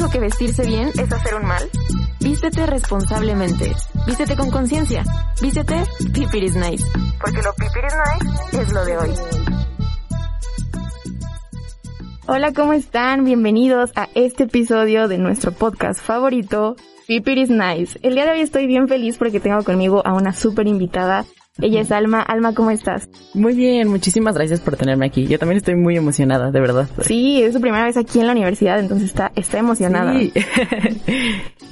dijo que vestirse bien es hacer un mal? Vístete responsablemente. Vístete con conciencia. Vístete Pipiris Nice. Porque lo Pipiris Nice es lo de hoy. Hola, ¿cómo están? Bienvenidos a este episodio de nuestro podcast favorito, Pipiris Nice. El día de hoy estoy bien feliz porque tengo conmigo a una súper invitada ella es Alma. Alma, ¿cómo estás? Muy bien, muchísimas gracias por tenerme aquí. Yo también estoy muy emocionada, de verdad. Sí, es su primera vez aquí en la universidad, entonces está, está emocionada. Sí.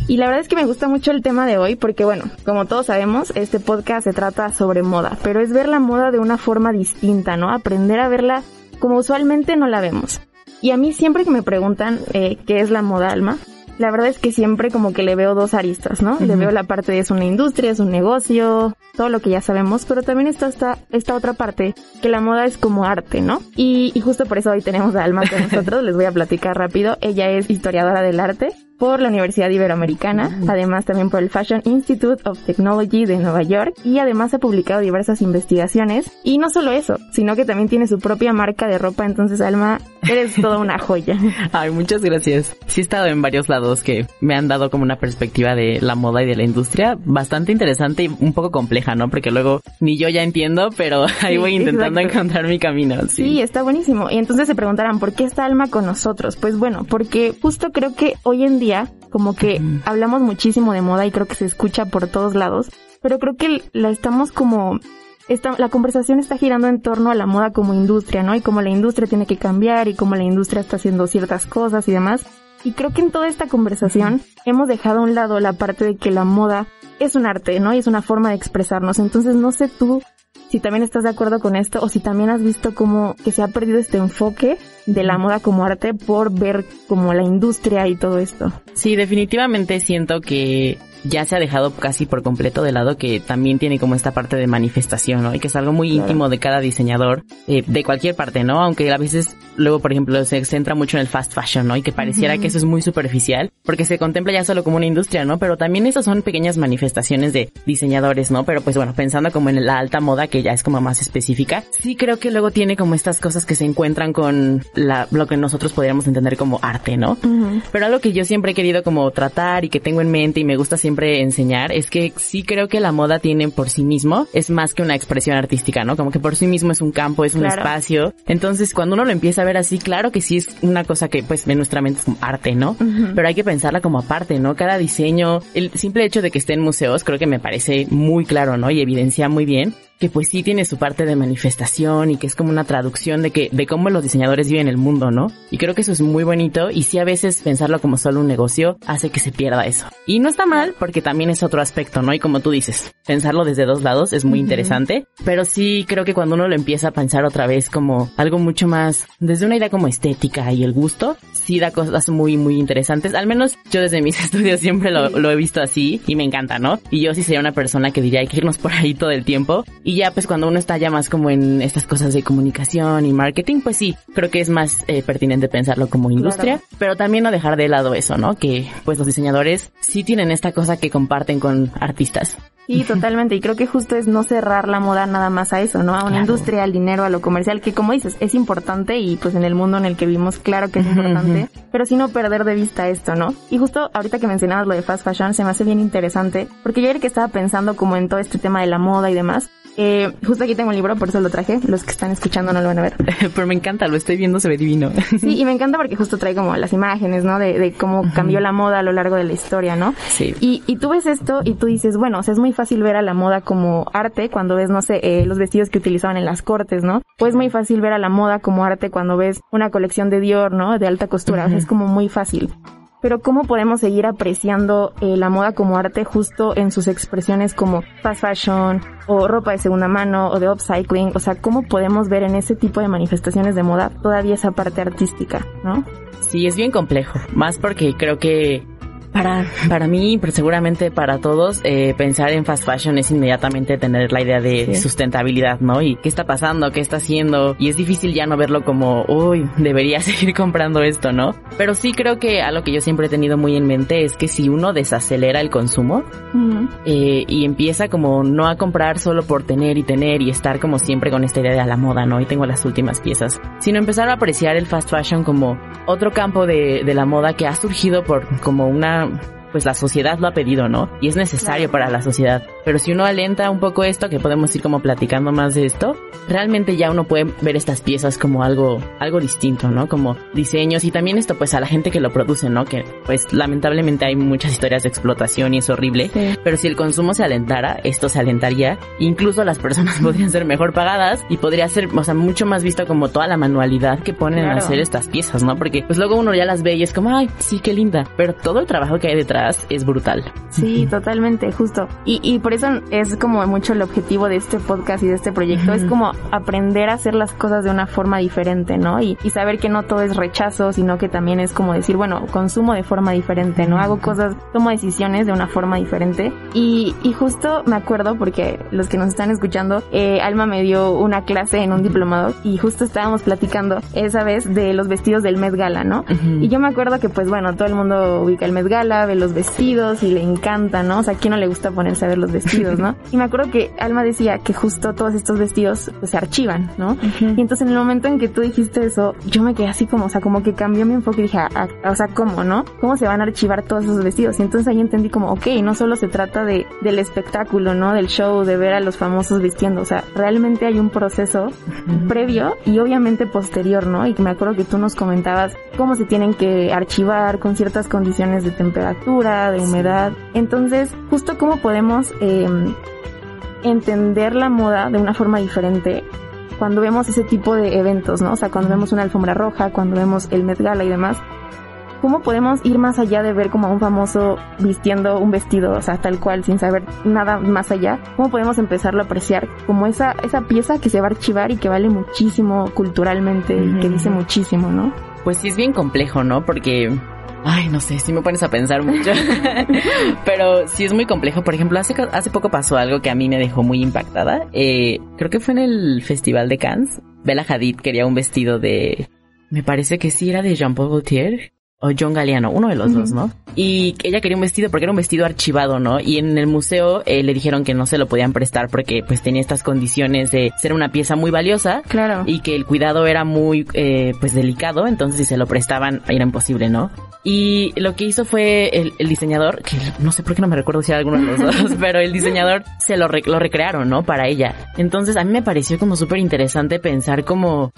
y la verdad es que me gusta mucho el tema de hoy porque, bueno, como todos sabemos, este podcast se trata sobre moda, pero es ver la moda de una forma distinta, ¿no? Aprender a verla como usualmente no la vemos. Y a mí siempre que me preguntan eh, qué es la moda, Alma, la verdad es que siempre como que le veo dos aristas, ¿no? Le veo la parte de es una industria, es un negocio, todo lo que ya sabemos, pero también está esta, esta otra parte, que la moda es como arte, ¿no? Y, y justo por eso hoy tenemos a Alma con nosotros, les voy a platicar rápido. Ella es historiadora del arte por la Universidad Iberoamericana, además también por el Fashion Institute of Technology de Nueva York y además ha publicado diversas investigaciones y no solo eso, sino que también tiene su propia marca de ropa, entonces Alma, eres toda una joya. Ay, muchas gracias. Sí he estado en varios lados que me han dado como una perspectiva de la moda y de la industria bastante interesante y un poco compleja, ¿no? Porque luego ni yo ya entiendo, pero ahí voy intentando encontrar mi camino. Sí. sí, está buenísimo. Y entonces se preguntarán, ¿por qué está Alma con nosotros? Pues bueno, porque justo creo que hoy en día como que hablamos muchísimo de moda y creo que se escucha por todos lados, pero creo que la estamos como esta, la conversación está girando en torno a la moda como industria, ¿no? Y cómo la industria tiene que cambiar y cómo la industria está haciendo ciertas cosas y demás. Y creo que en toda esta conversación hemos dejado a un lado la parte de que la moda es un arte, ¿no? Y es una forma de expresarnos. Entonces no sé tú si también estás de acuerdo con esto o si también has visto como que se ha perdido este enfoque de la moda como arte por ver como la industria y todo esto. Sí, definitivamente siento que ya se ha dejado casi por completo de lado que también tiene como esta parte de manifestación, ¿no? Y que es algo muy íntimo de cada diseñador, eh, de cualquier parte, ¿no? Aunque a veces luego, por ejemplo, se centra mucho en el fast fashion, ¿no? Y que pareciera que eso es muy superficial, porque se contempla ya solo como una industria, ¿no? Pero también esas son pequeñas manifestaciones de diseñadores, ¿no? Pero pues bueno, pensando como en la alta moda, que ya es como más específica, sí creo que luego tiene como estas cosas que se encuentran con la, lo que nosotros podríamos entender como arte, ¿no? Pero algo que yo siempre he querido como tratar y que tengo en mente y me gusta siempre enseñar es que sí creo que la moda tiene por sí mismo, es más que una expresión artística, ¿no? Como que por sí mismo es un campo, es un espacio. Entonces, cuando uno lo empieza a ver así, claro que sí es una cosa que pues en nuestra mente es como arte, ¿no? Pero hay que pensarla como aparte, ¿no? Cada diseño, el simple hecho de que esté en museos creo que me parece muy claro, ¿no? Y evidencia muy bien que pues sí tiene su parte de manifestación y que es como una traducción de que de cómo los diseñadores viven el mundo, ¿no? Y creo que eso es muy bonito y sí a veces pensarlo como solo un negocio hace que se pierda eso. Y no está mal porque también es otro aspecto, ¿no? Y como tú dices, pensarlo desde dos lados es muy interesante, pero sí creo que cuando uno lo empieza a pensar otra vez como algo mucho más desde una idea como estética y el gusto, sí da cosas muy muy interesantes. Al menos yo desde mis estudios siempre lo, lo he visto así y me encanta, ¿no? Y yo sí sería una persona que diría hay que irnos por ahí todo el tiempo y ya pues cuando uno está ya más como en estas cosas de comunicación y marketing, pues sí, creo que es más eh, pertinente pensarlo como industria, pero también no dejar de lado eso, ¿no? Que pues los diseñadores sí tienen esta cosa que comparten con artistas. Sí, totalmente. Y creo que justo es no cerrar la moda nada más a eso, ¿no? A una industria, al dinero, a lo comercial, que como dices, es importante y pues en el mundo en el que vivimos, claro que es importante, pero sí no perder de vista esto, ¿no? Y justo ahorita que mencionabas lo de fast fashion, se me hace bien interesante, porque yo ayer que estaba pensando como en todo este tema de la moda y demás, eh, justo aquí tengo un libro, por eso lo traje. Los que están escuchando no lo van a ver. Pero me encanta, lo estoy viendo, se ve divino. Sí, y me encanta porque justo trae como las imágenes, ¿no? De, cómo cambió la moda a lo largo de la historia, ¿no? Sí. Y, y tú ves esto y tú dices, bueno, o sea, es muy fácil ver a la moda como arte cuando ves, no sé, eh, los vestidos que utilizaban en las cortes, ¿no? O es muy fácil ver a la moda como arte cuando ves una colección de Dior, ¿no? De alta costura. O sea, es como muy fácil pero ¿cómo podemos seguir apreciando eh, la moda como arte justo en sus expresiones como fast fashion o ropa de segunda mano o de upcycling? O sea, ¿cómo podemos ver en ese tipo de manifestaciones de moda todavía esa parte artística, no? Sí, es bien complejo, más porque creo que Para, para mí, pero seguramente para todos, eh, pensar en fast fashion es inmediatamente tener la idea de sustentabilidad, ¿no? Y qué está pasando, qué está haciendo. Y es difícil ya no verlo como, uy, debería seguir comprando esto, ¿no? Pero sí creo que algo que yo siempre he tenido muy en mente es que si uno desacelera el consumo eh, y empieza como no a comprar solo por tener y tener y estar como siempre con esta idea de a la moda, ¿no? Y tengo las últimas piezas, sino empezar a apreciar el fast fashion como otro campo de, de la moda que ha surgido por como una out. Pues la sociedad lo ha pedido, ¿no? Y es necesario para la sociedad. Pero si uno alenta un poco esto, que podemos ir como platicando más de esto, realmente ya uno puede ver estas piezas como algo, algo distinto, ¿no? Como diseños y también esto pues a la gente que lo produce, ¿no? Que pues lamentablemente hay muchas historias de explotación y es horrible. Pero si el consumo se alentara, esto se alentaría. Incluso las personas podrían ser mejor pagadas y podría ser, o sea, mucho más visto como toda la manualidad que ponen a hacer estas piezas, ¿no? Porque pues luego uno ya las ve y es como, ay, sí, qué linda. Pero todo el trabajo que hay detrás es brutal. Sí, totalmente, justo. Y, y por eso es como mucho el objetivo de este podcast y de este proyecto, es como aprender a hacer las cosas de una forma diferente, ¿no? Y, y, saber que no todo es rechazo, sino que también es como decir, bueno, consumo de forma diferente, ¿no? Hago cosas, tomo decisiones de una forma diferente. Y, y justo me acuerdo, porque los que nos están escuchando, eh, Alma me dio una clase en un diplomado y justo estábamos platicando esa vez de los vestidos del Met Gala, ¿no? Y yo me acuerdo que pues bueno, todo el mundo ubica el Met Gala, ve los vestidos y le encanta, ¿no? O sea, ¿a quién no le gusta ponerse a ver los vestidos, no? Y me acuerdo que Alma decía que justo todos estos vestidos pues, se archivan, ¿no? Y entonces en el momento en que tú dijiste eso, yo me quedé así como, o sea, como que cambió mi enfoque y dije, ah, ah, o sea, ¿cómo, no? ¿Cómo se van a archivar todos esos vestidos? Y entonces ahí entendí como, ok, no solo se trata de, del espectáculo, ¿no? Del show, de ver a los famosos vistiendo, o sea, realmente hay un proceso previo y obviamente posterior, ¿no? Y me acuerdo que tú nos comentabas cómo se tienen que archivar con ciertas condiciones de temperatura, de humedad. Entonces, justo cómo podemos em, entender la moda de una forma diferente cuando vemos ese tipo de eventos, ¿no? O sea, cuando vemos una alfombra roja, cuando vemos el Met Gala y demás. ¿Cómo podemos ir más allá de ver como a un famoso vistiendo un vestido, o sea, tal cual, sin saber nada más allá? ¿Cómo podemos empezarlo a apreciar como esa, esa pieza que se va a archivar y que vale muchísimo culturalmente y que dice muchísimo, ¿no? Pues sí es bien complejo, ¿no? Porque Ay, no sé, si me pones a pensar mucho. Pero sí es muy complejo. Por ejemplo, hace, hace poco pasó algo que a mí me dejó muy impactada. Eh, creo que fue en el Festival de Cannes. Bella Hadid quería un vestido de... Me parece que sí era de Jean-Paul Gaultier o John Galliano, uno de los dos, ¿no? Y ella quería un vestido porque era un vestido archivado, ¿no? Y en el museo eh, le dijeron que no se lo podían prestar porque pues tenía estas condiciones de ser una pieza muy valiosa. Claro. Y que el cuidado era muy, eh, pues delicado, entonces si se lo prestaban era imposible, ¿no? Y lo que hizo fue el, diseñador, que no sé por qué no me recuerdo si era alguno de los dos, pero el diseñador se lo, lo recrearon, ¿no? Para ella. Entonces a mí me pareció como súper interesante pensar como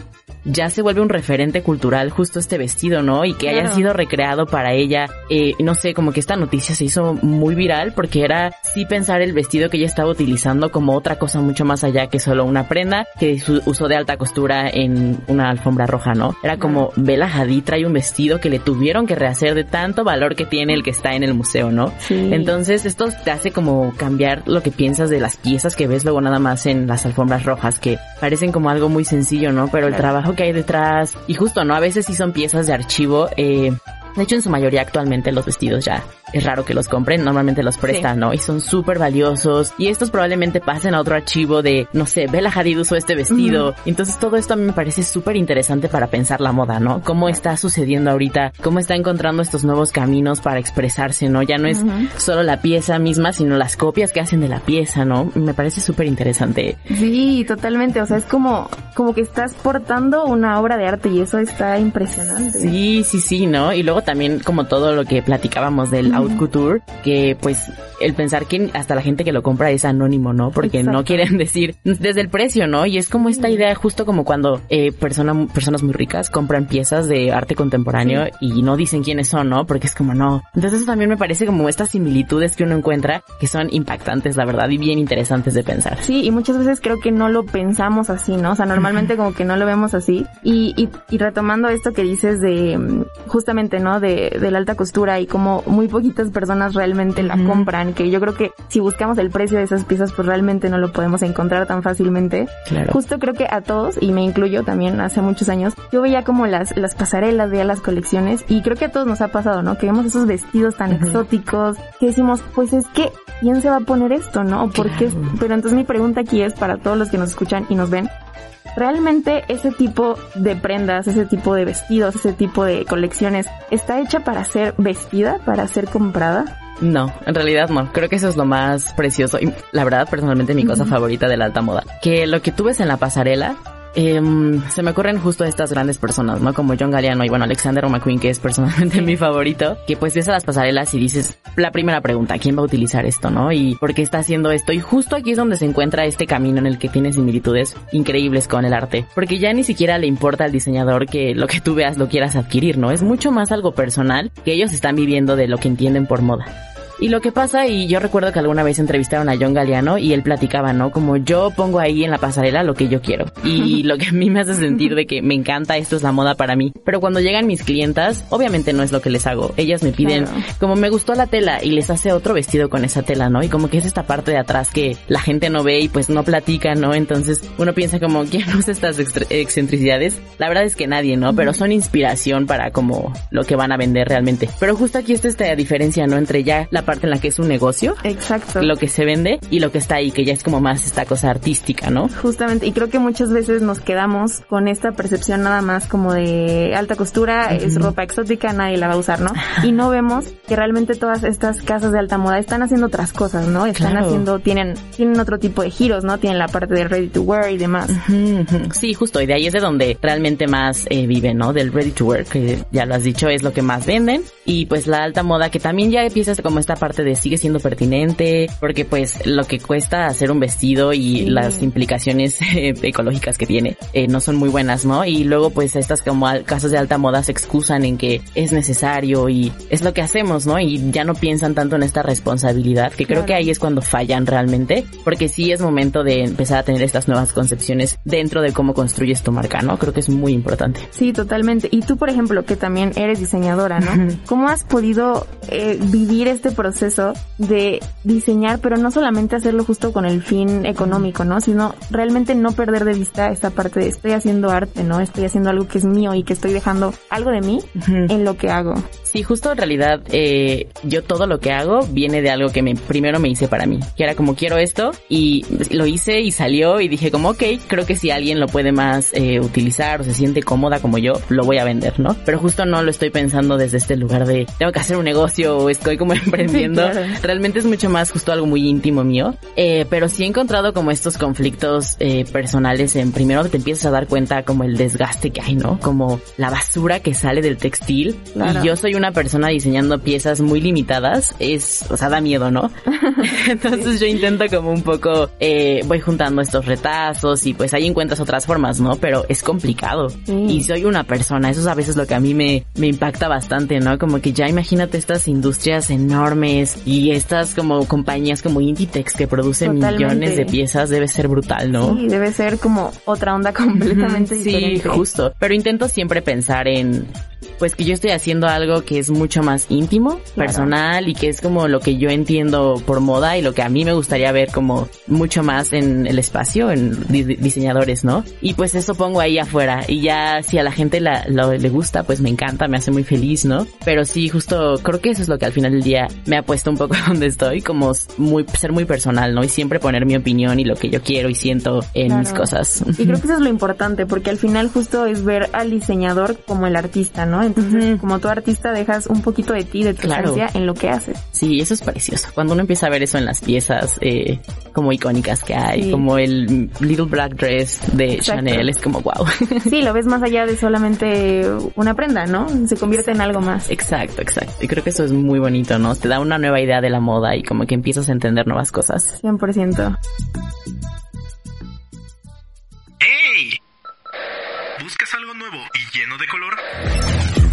ya se vuelve un referente cultural justo este vestido, ¿no? Y que haya sido recreado para ella. Eh, no sé, como que esta noticia se hizo muy viral porque era sí pensar el vestido que ella estaba utilizando como otra cosa mucho más allá que solo una prenda que usó de alta costura en una alfombra roja, ¿no? Era como Bella Hadid trae un vestido que le tuvieron que rehacer de tanto valor que tiene el que está en el museo, ¿no? Sí. Entonces esto te hace como cambiar lo que piensas de las piezas que ves luego nada más en las alfombras rojas que parecen como algo muy sencillo, ¿no? Pero el trabajo que hay detrás y justo, ¿no? A veces sí son piezas de archivo eh, de hecho, en su mayoría actualmente los vestidos ya es raro que los compren, normalmente los prestan, ¿no? Y son súper valiosos. Y estos probablemente pasen a otro archivo de, no sé, Bella Hadid usó este vestido. Entonces todo esto a mí me parece súper interesante para pensar la moda, ¿no? Cómo está sucediendo ahorita, cómo está encontrando estos nuevos caminos para expresarse, ¿no? Ya no es solo la pieza misma, sino las copias que hacen de la pieza, ¿no? Me parece súper interesante. Sí, totalmente. O sea, es como, como que estás portando una obra de arte y eso está impresionante. Sí, sí, sí, ¿no? Y luego también como todo lo que platicábamos del haute couture, que pues el pensar que hasta la gente que lo compra es anónimo, ¿no? Porque no quieren decir desde el precio, ¿no? Y es como esta idea justo como cuando eh, persona, personas muy ricas compran piezas de arte contemporáneo y no dicen quiénes son, ¿no? Porque es como no. Entonces eso también me parece como estas similitudes que uno encuentra que son impactantes, la verdad, y bien interesantes de pensar. Sí, y muchas veces creo que no lo pensamos así, ¿no? O sea, normalmente como que no lo vemos así. Y, y, y retomando esto que dices de mm, justamente, ¿no? ¿No? De, de la alta costura y como muy poquitas personas realmente la compran, que yo creo que si buscamos el precio de esas piezas, pues realmente no lo podemos encontrar tan fácilmente. Claro. Justo creo que a todos, y me incluyo también hace muchos años, yo veía como las, las pasarelas, veía las colecciones, y creo que a todos nos ha pasado, ¿no? Que vemos esos vestidos tan exóticos, que decimos, pues es que, ¿quién se va a poner esto, no? ¿Por qué? Pero entonces mi pregunta aquí es para todos los que nos escuchan y nos ven, ¿Realmente ese tipo de prendas, ese tipo de vestidos, ese tipo de colecciones está hecha para ser vestida, para ser comprada? No, en realidad no. Creo que eso es lo más precioso y la verdad personalmente mi cosa favorita de la alta moda. Que lo que tú ves en la pasarela eh, se me ocurren justo estas grandes personas, ¿no? Como John Galliano y bueno, Alexander McQueen, que es personalmente mi favorito, que pues ves a las pasarelas y dices, la primera pregunta, ¿quién va a utilizar esto, no? Y por qué está haciendo esto. Y justo aquí es donde se encuentra este camino en el que tiene similitudes increíbles con el arte. Porque ya ni siquiera le importa al diseñador que lo que tú veas lo quieras adquirir, ¿no? Es mucho más algo personal que ellos están viviendo de lo que entienden por moda. Y lo que pasa, y yo recuerdo que alguna vez entrevistaron a John Galeano y él platicaba, ¿no? Como yo pongo ahí en la pasarela lo que yo quiero. Y lo que a mí me hace sentir de que me encanta, esto es la moda para mí. Pero cuando llegan mis clientas, obviamente no es lo que les hago. Ellas me piden, como me gustó la tela y les hace otro vestido con esa tela, ¿no? Y como que es esta parte de atrás que la gente no ve y pues no platica, ¿no? Entonces uno piensa como, ¿quién usa estas excentricidades? La verdad es que nadie, ¿no? Pero son inspiración para como lo que van a vender realmente. Pero justo aquí está esta diferencia, ¿no? Entre ya la parte en la que es un negocio. Exacto. Lo que se vende y lo que está ahí, que ya es como más esta cosa artística, ¿no? Justamente, y creo que muchas veces nos quedamos con esta percepción nada más como de alta costura, es ropa exótica, nadie la va a usar, ¿no? Y no vemos que realmente todas estas casas de alta moda están haciendo otras cosas, ¿no? Están haciendo, tienen, tienen otro tipo de giros, ¿no? Tienen la parte de ready to wear y demás. Sí, justo, y de ahí es de donde realmente más eh, vive, ¿no? Del ready to wear, que ya lo has dicho, es lo que más venden. Y pues la alta moda, que también ya empieza como esta parte de sigue siendo pertinente, porque pues lo que cuesta hacer un vestido y las implicaciones eh, ecológicas que tiene eh, no son muy buenas, ¿no? Y luego pues estas como casas de alta moda se excusan en que es necesario y es lo que hacemos, ¿no? Y ya no piensan tanto en esta responsabilidad, que creo que ahí es cuando fallan realmente, porque sí es momento de empezar a tener estas nuevas concepciones dentro de cómo construyes tu marca, ¿no? Creo que es muy importante. Sí, totalmente. Y tú, por ejemplo, que también eres diseñadora, ¿no? ¿Cómo has podido eh, vivir este proceso de diseñar, pero no solamente hacerlo justo con el fin económico, ¿no? Sino realmente no perder de vista esta parte de estoy haciendo arte, ¿no? Estoy haciendo algo que es mío y que estoy dejando algo de mí en lo que hago. Sí, justo en realidad eh, yo todo lo que hago viene de algo que me, primero me hice para mí, que era como quiero esto y lo hice y salió y dije como ok, creo que si alguien lo puede más eh, utilizar o se siente cómoda como yo, lo voy a vender, ¿no? Pero justo no lo estoy pensando desde este lugar de tengo que hacer un negocio o estoy como emprendiendo. Realmente es mucho más justo algo muy íntimo mío, eh, pero sí he encontrado como estos conflictos eh, personales en primero te empiezas a dar cuenta como el desgaste que hay, ¿no? Como la basura que sale del textil y yo soy una persona diseñando piezas muy limitadas, es, o sea, da miedo, ¿no? Entonces yo intento como un poco, eh, voy juntando estos retazos y pues ahí encuentras otras formas, ¿no? Pero es complicado. Y soy una persona, eso es a veces lo que a mí me, me impacta bastante, ¿no? Como que ya imagínate estas industrias enormes y estas como compañías como Inditex que producen millones de piezas, debe ser brutal, ¿no? Sí, debe ser como otra onda completamente diferente. Sí, justo. Pero intento siempre pensar en pues que yo estoy haciendo algo que es mucho más íntimo, personal y que es como lo que yo entiendo por moda y lo que a mí me gustaría ver como mucho más en el espacio, en diseñadores, ¿no? Y pues eso pongo ahí afuera y ya si a la gente la, le gusta, pues me encanta, me hace muy feliz, ¿no? Pero sí, justo creo que eso es lo que al final del día me ha puesto un poco donde estoy, como muy ser muy personal, ¿no? Y siempre poner mi opinión y lo que yo quiero y siento en mis cosas. Y creo que eso es lo importante porque al final justo es ver al diseñador como el artista, ¿no? Entonces, como tu artista dejas un poquito de ti, de tu claro. en lo que haces. Sí, eso es precioso. Cuando uno empieza a ver eso en las piezas eh, como icónicas que hay, como el Little Black Dress de Chanel, es como wow. Sí, lo ves más allá de solamente una prenda, ¿no? Se convierte en algo más. Exacto, exacto. Y creo que eso es muy bonito, ¿no? Te da una nueva idea de la moda y como que empiezas a entender nuevas cosas. 100%. ¡Ey! ¿Buscas algo nuevo y lleno de color?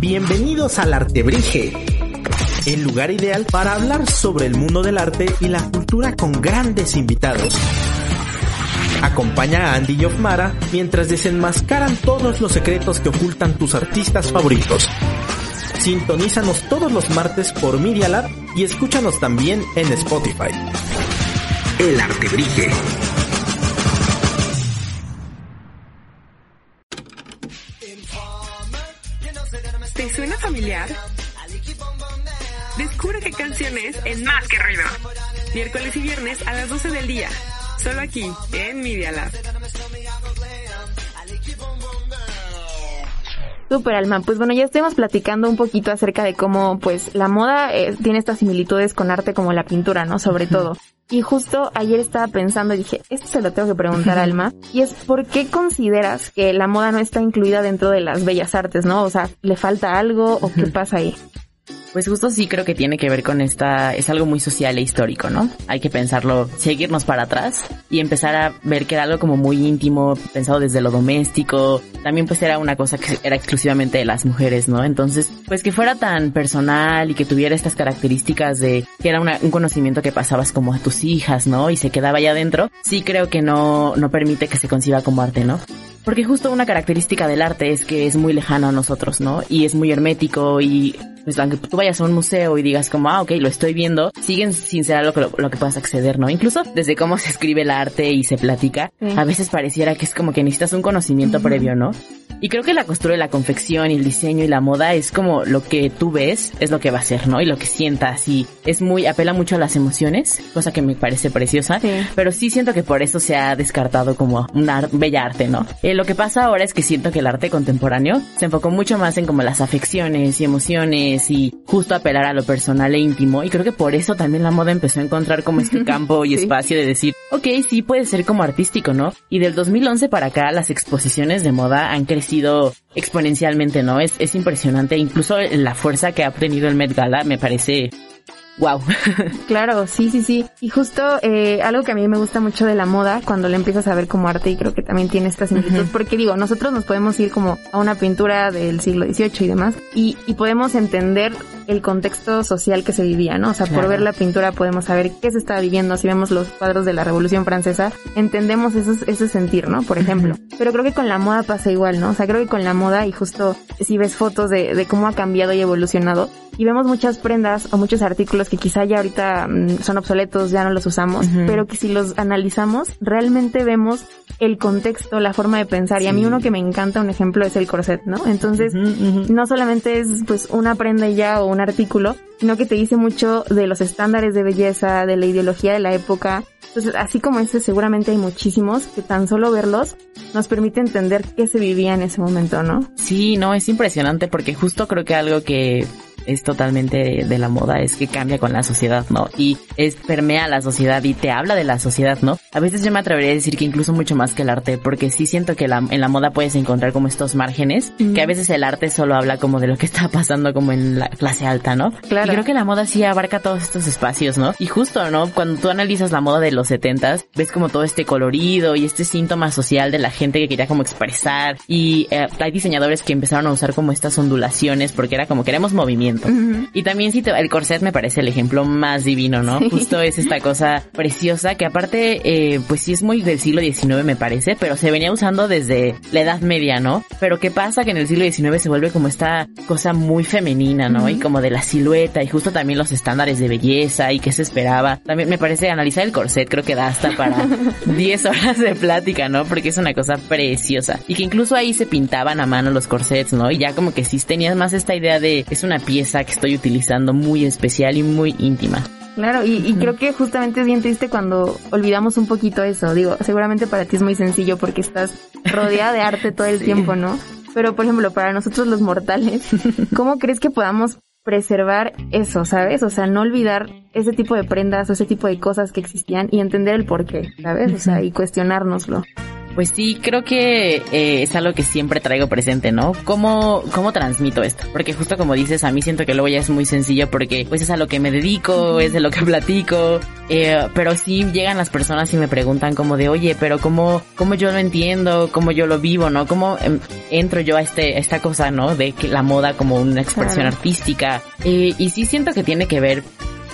Bienvenidos al Artebrige, el lugar ideal para hablar sobre el mundo del arte y la cultura con grandes invitados. Acompaña a Andy y Ofmara mientras desenmascaran todos los secretos que ocultan tus artistas favoritos. Sintonízanos todos los martes por Media Lab y escúchanos también en Spotify. El arte familiar? Descubre qué canciones en Más que Ruido. Miércoles y viernes a las 12 del día. Solo aquí, en Media Lab. Super Alma, pues bueno, ya estemos platicando un poquito acerca de cómo pues la moda eh, tiene estas similitudes con arte como la pintura, ¿no? Sobre todo. Y justo ayer estaba pensando y dije, esto se lo tengo que preguntar Alma, y es ¿por qué consideras que la moda no está incluida dentro de las bellas artes, no? O sea, ¿le falta algo o qué pasa ahí? Pues justo sí creo que tiene que ver con esta, es algo muy social e histórico, ¿no? Hay que pensarlo, seguirnos para atrás y empezar a ver que era algo como muy íntimo, pensado desde lo doméstico. También pues era una cosa que era exclusivamente de las mujeres, ¿no? Entonces, pues que fuera tan personal y que tuviera estas características de que era un conocimiento que pasabas como a tus hijas, ¿no? Y se quedaba allá adentro, sí creo que no, no permite que se conciba como arte, ¿no? Porque justo una característica del arte es que es muy lejano a nosotros, ¿no? Y es muy hermético y pues aunque tú vayas a un museo y digas como, ah, ok, lo estoy viendo, siguen sin ser algo que lo, que puedas acceder, ¿no? Incluso desde cómo se escribe el arte y se platica, a veces pareciera que es como que necesitas un conocimiento previo, ¿no? Y creo que la costura y la confección y el diseño y la moda es como lo que tú ves es lo que va a ser, ¿no? Y lo que sientas y es muy, apela mucho a las emociones, cosa que me parece preciosa, pero sí siento que por eso se ha descartado como una bella arte, ¿no? Eh, lo que pasa ahora es que siento que el arte contemporáneo se enfocó mucho más en como las afecciones y emociones y justo apelar a lo personal e íntimo y creo que por eso también la moda empezó a encontrar como este campo y espacio de decir, ok, sí puede ser como artístico, ¿no? Y del 2011 para acá las exposiciones de moda han crecido exponencialmente, ¿no? Es, es impresionante. Incluso la fuerza que ha obtenido el Met Gala me parece wow. claro, sí, sí, sí. Y justo eh, algo que a mí me gusta mucho de la moda, cuando la empiezas a ver como arte, y creo que también tiene esta similitud, porque digo, nosotros nos podemos ir como a una pintura del siglo XVIII y demás, y, y podemos entender el contexto social que se vivía, ¿no? O sea, por ver la pintura podemos saber qué se estaba viviendo, si vemos los cuadros de la Revolución Francesa, entendemos ese sentir, ¿no? Por ejemplo. Pero creo que con la moda pasa igual, ¿no? O sea, creo que con la moda y justo si ves fotos de, de cómo ha cambiado y evolucionado, y vemos muchas prendas o muchos artículos que quizá ya ahorita mm, son obsoletos, ya no los usamos, pero que si los analizamos, realmente vemos el contexto, la forma de pensar. Y a mí uno que me encanta, un ejemplo, es el corset, ¿no? Entonces, no solamente es pues una prenda y ya o un artículo, sino que te dice mucho de los estándares de belleza, de la ideología de la época. Entonces, así como ese, seguramente hay muchísimos que tan solo verlos nos permite entender qué se vivía en ese momento, ¿no? Sí, no, es impresionante porque justo creo que algo que es totalmente de la moda, es que cambia con la sociedad, ¿no? Y es permea la sociedad y te habla de la sociedad, ¿no? A veces yo me atrevería a decir que incluso mucho más que el arte, porque sí siento que la, en la moda puedes encontrar como estos márgenes, que a veces el arte solo habla como de lo que está pasando como en la clase alta, ¿no? Claro. Y creo que la moda sí abarca todos estos espacios, ¿no? Y justo, ¿no? Cuando tú analizas la moda de los setentas, ves como todo este colorido y este síntoma social de la gente que quería como expresar y eh, hay diseñadores que empezaron a usar como estas ondulaciones porque era como queremos movimiento y también si te, el corset me parece el ejemplo más divino, ¿no? Justo es esta cosa preciosa que aparte, eh, pues sí es muy del siglo XIX me parece, pero se venía usando desde la Edad Media, ¿no? Pero ¿qué pasa? Que en el siglo XIX se vuelve como esta cosa muy femenina, ¿no? Y como de la silueta y justo también los estándares de belleza y qué se esperaba. También me parece analizar el corset creo que da hasta para 10 horas de plática, ¿no? Porque es una cosa preciosa. Y que incluso ahí se pintaban a mano los corsets, ¿no? Y ya como que sí tenías más esta idea de es una pieza que estoy utilizando muy especial y muy íntima. Claro, y, creo que justamente es bien triste cuando olvidamos un poquito eso. Digo, seguramente para ti es muy sencillo porque estás rodeada de arte todo el tiempo, ¿no? Pero, por ejemplo, para nosotros los mortales, ¿cómo crees que podamos preservar eso, ¿sabes? O sea, no olvidar ese tipo de prendas o ese tipo de cosas que existían y entender el porqué, ¿sabes? O sea, y cuestionárnoslo. Pues sí, creo que eh, es algo que siempre traigo presente, ¿no? ¿Cómo, ¿Cómo transmito esto? Porque justo como dices, a mí siento que luego ya es muy sencillo porque pues es a lo que me dedico, es de lo que platico, eh, pero sí llegan las personas y me preguntan como de, oye, pero ¿cómo, cómo yo lo entiendo? ¿Cómo yo lo vivo? ¿No? ¿Cómo em, entro yo a este, esta cosa, ¿no? De que la moda como una expresión artística. Eh, y sí siento que tiene que ver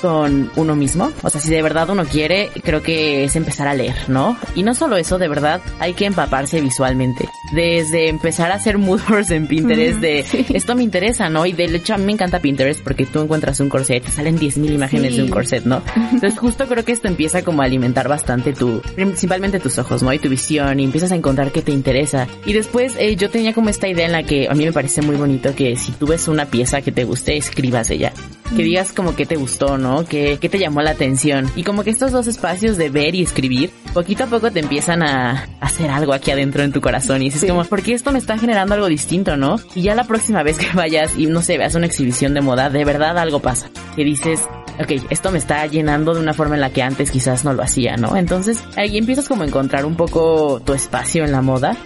con uno mismo. O sea, si de verdad uno quiere, creo que es empezar a leer, ¿no? Y no solo eso, de verdad, hay que empaparse visualmente. desde empezar a hacer mood boards en Pinterest de esto me interesa, ¿no? Y de hecho a mí me encanta Pinterest porque tú encuentras un corset, te salen 10.000 imágenes de un corset, ¿no? Entonces justo creo que esto empieza como a alimentar bastante tu, principalmente tus ojos, ¿no? Y tu visión y empiezas a encontrar qué te interesa. Y después eh, yo tenía como esta idea en la que a mí me parece muy bonito que si tú ves una pieza que te guste, escribas ella. Que digas como que te gustó, ¿no? Que, que te llamó la atención. Y como que estos dos espacios de ver y escribir, poquito a poco te empiezan a hacer algo aquí adentro en tu corazón. Y dices como, porque esto me está generando algo distinto, ¿no? Y ya la próxima vez que vayas y no sé, veas una exhibición de moda, de verdad algo pasa. Que dices, ok, esto me está llenando de una forma en la que antes quizás no lo hacía, ¿no? Entonces ahí empiezas como a encontrar un poco tu espacio en la moda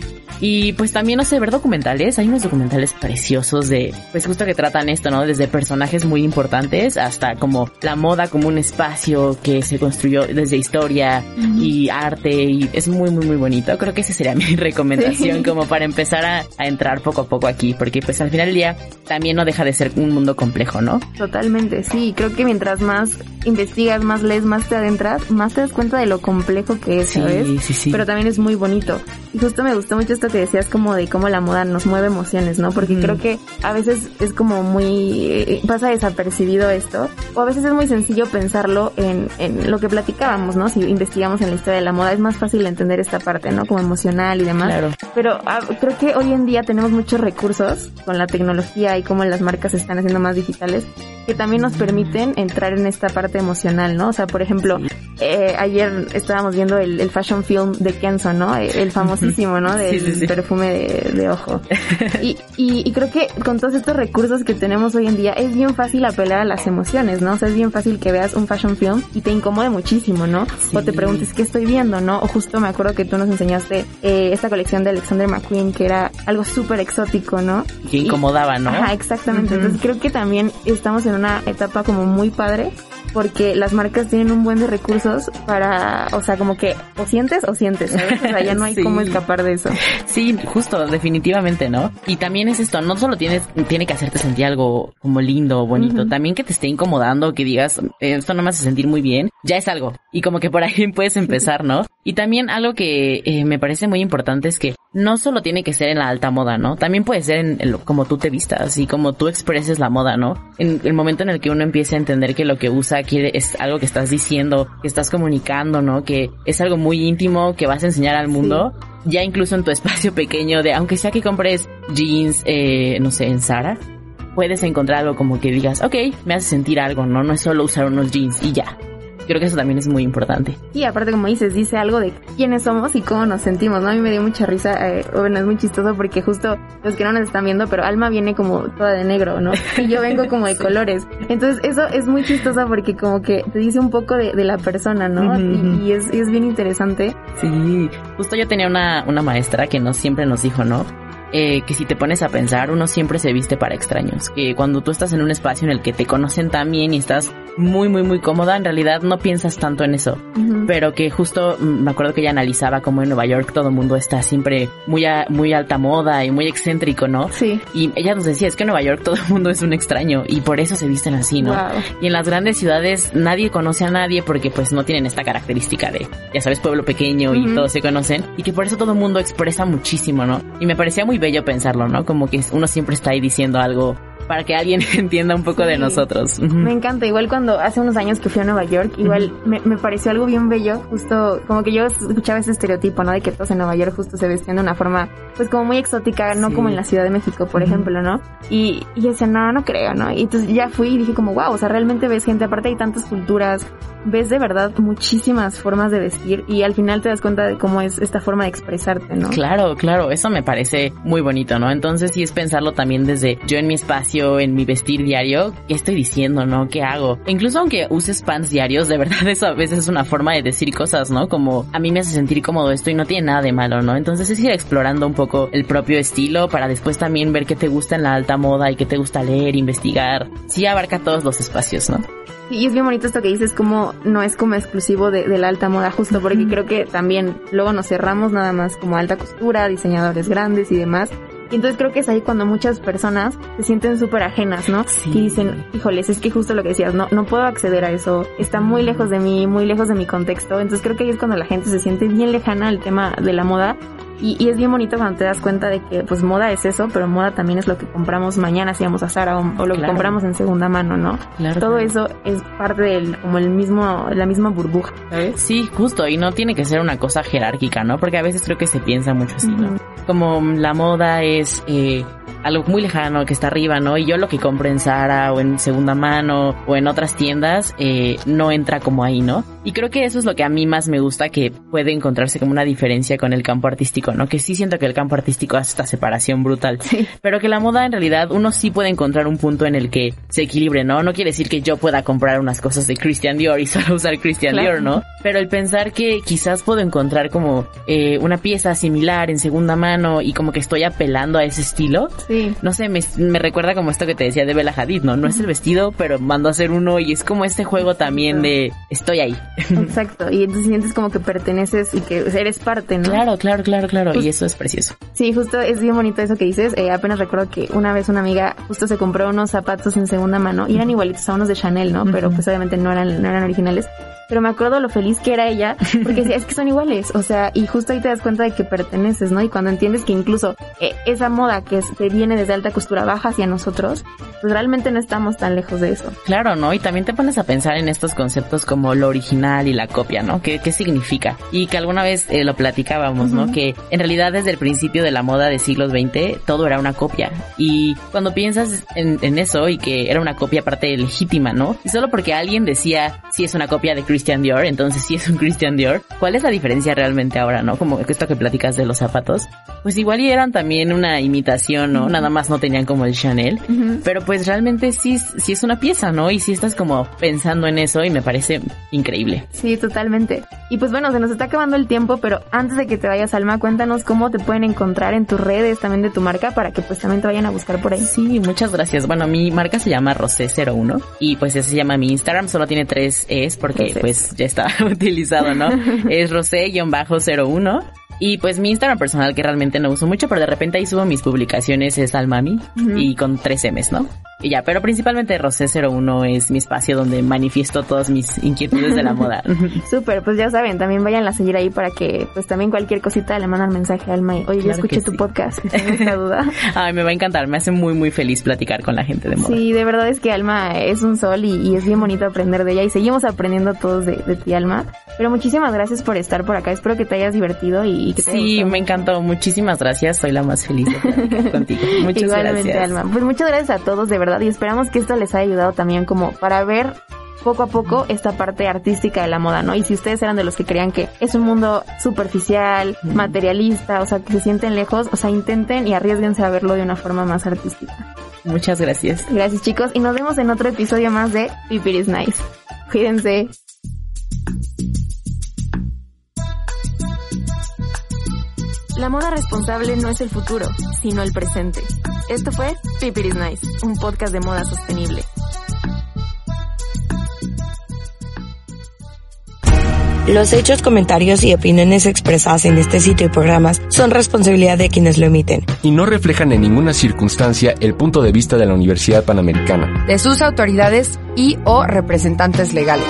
y pues también, no sé, ver documentales. Hay unos documentales preciosos de, pues justo que tratan esto, ¿no? Desde personajes muy importantes hasta como la moda como un espacio que se construyó desde historia y arte y es muy, muy, muy bonito. Creo que esa sería mi recomendación como para empezar a, a, entrar poco a poco aquí, porque pues al final del día también no deja de ser un mundo complejo, ¿no? Totalmente, sí. Creo que mientras más investigas, más lees, más te adentras, más te das cuenta de lo complejo que es, ¿sabes? Sí, sí. Pero también es muy bonito. Y justo me gustó mucho esto que decías como de cómo la moda nos mueve emociones, ¿no? Porque creo que a veces es como muy, eh, pasa desapercibido esto, o a veces es muy sencillo pensarlo en, en lo que platicábamos, ¿no? Si investigamos en la historia de la moda es más fácil entender esta parte, ¿no? Como emocional y demás. Claro. Pero ah, creo que hoy en día tenemos muchos recursos con la tecnología y cómo las marcas se están haciendo más digitales que también nos permiten entrar en esta parte emocional, ¿no? O sea, por ejemplo, eh, ayer estábamos viendo el, el, fashion film de Kenzo, ¿no? El famosísimo, ¿no? Del perfume de, de ojo. y, y, y, creo que con todos estos recursos que tenemos hoy en día es bien fácil apelar a las emociones, ¿no? O sea, es bien fácil que veas un fashion film y te incomode muchísimo, ¿no? O te preguntes qué estoy viendo, ¿no? O justo me acuerdo que tú nos enseñaste eh, esta colección de Alexander McQueen que era algo súper exótico, ¿no? Que incomodaba, ¿no? Ajá, exactamente. Entonces creo que también estamos en una etapa como muy padre porque las marcas tienen un buen de recursos para, o sea, como que o sientes o sientes, ¿sabes? O sea, ya no hay cómo escapar de eso. Sí, justo, definitivamente, ¿no? Y también es esto, no solo tienes, tiene que hacerte sentir algo como lindo, bonito, también que te esté incomodando, que digas, esto no me hace sentir muy bien, ya es algo. Y como que por ahí puedes empezar, ¿no? Y también algo que eh, me parece muy importante es que no solo tiene que ser en la alta moda, ¿no? También puede ser en, como tú te vistas y como tú expreses la moda, ¿no? En el momento en el que uno empiece a entender que lo que usa quiere, es algo que estás diciendo, que estás comunicando, ¿no? Que es algo muy íntimo que vas a enseñar al mundo. Ya incluso en tu espacio pequeño de, aunque sea que compres jeans, eh, no sé, en Zara, puedes encontrar algo como que digas, ok, me hace sentir algo, ¿no? No es solo usar unos jeans y ya creo que eso también es muy importante. Y aparte, como dices, dice algo de quiénes somos y cómo nos sentimos, ¿no? A mí me dio mucha risa, eh, bueno, es muy chistoso porque justo los que no nos están viendo, pero Alma viene como toda de negro, ¿no? Y yo vengo como de colores. Entonces, eso es muy chistoso porque como que te dice un poco de, la persona, ¿no? y, es, es bien interesante. Sí, justo yo tenía una, una maestra que no siempre nos dijo, ¿no? Eh, que si te pones a pensar, uno siempre se viste para extraños. Que cuando tú estás en un espacio en el que te conocen tan bien y estás muy, muy, muy cómoda, en realidad no piensas tanto en eso. Pero que justo mm, me acuerdo que ella analizaba como en Nueva York todo el mundo está siempre muy, a, muy alta moda y muy excéntrico, ¿no? Sí. Y ella nos decía, es que en Nueva York todo el mundo es un extraño y por eso se visten así, ¿no? Y en las grandes ciudades nadie conoce a nadie porque pues no tienen esta característica de, ya sabes, pueblo pequeño y todos se conocen. Y que por eso todo el mundo expresa muchísimo, ¿no? Y me parecía muy bello pensarlo, ¿no? Como que uno siempre está ahí diciendo algo para que alguien entienda un poco de nosotros. Me encanta, igual cuando hace unos años que fui a Nueva York, igual me, me, pareció algo bien bello, justo como que yo escuchaba ese estereotipo, ¿no? De que todos en Nueva York justo se vestían de una forma, pues como muy exótica, no como en la Ciudad de México, por ejemplo, ¿no? Y, y yo decía, no, no creo, ¿no? Y entonces ya fui y dije como, wow, o sea, realmente ves gente, aparte hay tantas culturas, ves de verdad muchísimas formas de vestir y al final te das cuenta de cómo es esta forma de expresarte, ¿no? Claro, claro, eso me parece muy bonito, ¿no? Entonces sí es pensarlo también desde yo en mi espacio, en mi vestir diario, ¿qué estoy diciendo, no? ¿Qué hago? E incluso aunque uses pants diarios, de verdad eso a veces es una forma de decir cosas, ¿no? Como a mí me hace sentir cómodo esto y no tiene nada de malo, ¿no? Entonces es ir explorando un poco el propio estilo para después también ver qué te gusta en la alta moda y qué te gusta leer, investigar. Sí abarca todos los espacios, ¿no? Y es bien bonito esto que dices, como no es como exclusivo de, la alta moda, justo porque creo que también luego nos cerramos nada más como alta costura, diseñadores grandes y demás. Y entonces creo que es ahí cuando muchas personas se sienten súper ajenas, ¿no? Y dicen, híjoles, es que justo lo que decías, no, no puedo acceder a eso, está muy lejos de mí, muy lejos de mi contexto. Entonces creo que ahí es cuando la gente se siente bien lejana al tema de la moda y, y, es bien bonito cuando te das cuenta de que pues moda es eso, pero moda también es lo que compramos mañana si vamos a Zara o, lo que compramos en segunda mano, ¿no? Claro, Todo eso es parte del como el mismo la misma burbuja, ¿sabes? Sí, justo, y no tiene que ser una cosa jerárquica, ¿no? Porque a veces creo que se piensa mucho así, ¿no? Como la moda es eh, algo muy lejano que está arriba, ¿no? Y yo lo que compro en Zara o en segunda mano o en otras tiendas eh, no entra como ahí, ¿no? Y creo que eso es lo que a mí más me gusta, que puede encontrarse como una diferencia con el campo artístico, ¿no? Que sí siento que el campo artístico hace esta separación brutal, sí. pero que la moda en realidad uno sí puede encontrar un punto en el que se equilibre, ¿no? No quiere decir que yo pueda comprar unas cosas de Christian Dior y solo usar Christian Dior, ¿no? Pero el pensar que quizás puedo encontrar como eh, una pieza similar en segunda mano y como que estoy apelando a ese estilo, Sí. No sé, me, me, recuerda como esto que te decía de Bella Hadid, ¿no? No es el vestido, pero mando a hacer uno y es como este juego también de estoy ahí. Exacto, y entonces sientes como que perteneces y que eres parte, ¿no? Claro, claro, claro, claro, y eso es precioso. Sí, justo es bien bonito eso que dices. Eh, apenas recuerdo que una vez una amiga justo se compró unos zapatos en segunda mano y eran igualitos a unos de Chanel, ¿no? Pero pues obviamente no eran, no eran originales pero me acuerdo lo feliz que era ella, porque decía, es que son iguales, o sea, y justo ahí te das cuenta de que perteneces, ¿no? Y cuando entiendes que incluso eh, esa moda que, que viene desde alta costura baja hacia nosotros, pues realmente no estamos tan lejos de eso. Claro, ¿no? Y también te pones a pensar en estos conceptos como lo original y la copia, ¿no? ¿Qué, qué significa? Y que alguna vez eh, lo platicábamos, ¿no? Que en realidad desde el principio de la moda de siglos XX todo era una copia. Y cuando piensas en, en eso y que era una copia aparte legítima, ¿no? Y solo porque alguien decía, si es una copia de Christian Dior, entonces sí es un Christian Dior. ¿Cuál es la diferencia realmente ahora, no? Como esto que platicas de los zapatos. Pues igual y eran también una imitación, ¿no? Nada más no tenían como el Chanel. Pero pues realmente sí, sí es una pieza, ¿no? Y sí estás como pensando en eso y me parece increíble. Sí, totalmente. Y pues bueno, se nos está acabando el tiempo, pero antes de que te vayas, Alma, cuéntanos cómo te pueden encontrar en tus redes también de tu marca para que pues también te vayan a buscar por ahí. Sí, muchas gracias. Bueno, mi marca se llama Rosé01 y pues ese se llama mi Instagram, solo tiene tres Es porque Rosé. Pues ya está utilizado, ¿no? es Rosé-01 y pues mi Instagram personal que realmente no uso mucho, pero de repente ahí subo mis publicaciones es Almami uh -huh. y con tres M's, ¿no? Y ya, pero principalmente Rosé01 es mi espacio donde manifiesto todas mis inquietudes de la moda. Súper, pues ya saben, también vayan a seguir ahí para que pues también cualquier cosita le mandan mensaje a Alma y, oye, claro yo escuché tu sí. podcast, esta duda. Ay, me va a encantar, me hace muy muy feliz platicar con la gente de moda. Sí, de verdad es que Alma es un sol y, y es bien bonito aprender de ella y seguimos aprendiendo todos de, de, ti, Alma. Pero muchísimas gracias por estar por acá, espero que te hayas divertido y, y que te Sí, me encantó, muchísimas gracias, soy la más feliz de contigo. Muchas Igualmente, gracias. Alma. Pues muchas gracias a todos, de verdad, y esperamos que esto les haya ayudado también como para ver poco a poco esta parte artística de la moda, ¿no? Y si ustedes eran de los que creían que es un mundo superficial, materialista, o sea, que se sienten lejos, o sea, intenten y arriesguense a verlo de una forma más artística. Muchas gracias. Gracias chicos y nos vemos en otro episodio más de Pipir is Nice. Cuídense. La moda responsable no es el futuro, sino el presente. Esto fue Pipir is Nice, un podcast de moda sostenible. Los hechos, comentarios y opiniones expresadas en este sitio y programas son responsabilidad de quienes lo emiten. Y no reflejan en ninguna circunstancia el punto de vista de la Universidad Panamericana, de sus autoridades y o representantes legales.